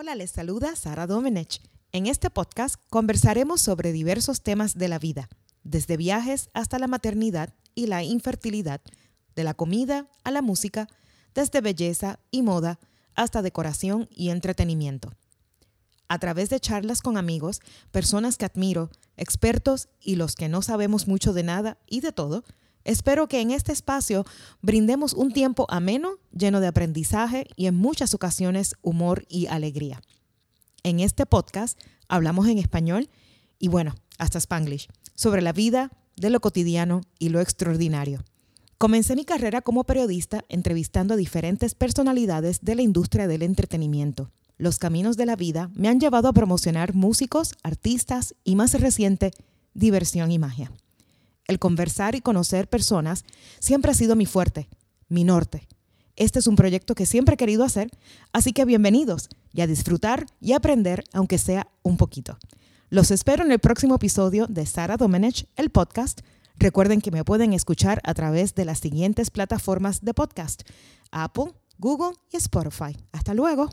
Hola, les saluda Sara Domenech. En este podcast conversaremos sobre diversos temas de la vida, desde viajes hasta la maternidad y la infertilidad, de la comida a la música, desde belleza y moda hasta decoración y entretenimiento. A través de charlas con amigos, personas que admiro, expertos y los que no sabemos mucho de nada y de todo, espero que en este espacio brindemos un tiempo ameno, lleno de aprendizaje y en muchas ocasiones humor y alegría. En este podcast hablamos en español y bueno, hasta spanglish, sobre la vida, de lo cotidiano y lo extraordinario. Comencé mi carrera como periodista entrevistando a diferentes personalidades de la industria del entretenimiento. Los caminos de la vida me han llevado a promocionar músicos, artistas y más reciente, diversión y magia. El conversar y conocer personas siempre ha sido mi fuerte, mi norte. Este es un proyecto que siempre he querido hacer, así que bienvenidos y a disfrutar y aprender, aunque sea un poquito. Los espero en el próximo episodio de Sara Domenech, el podcast Recuerden que me pueden escuchar a través de las siguientes plataformas de podcast, Apple, Google y Spotify. Hasta luego.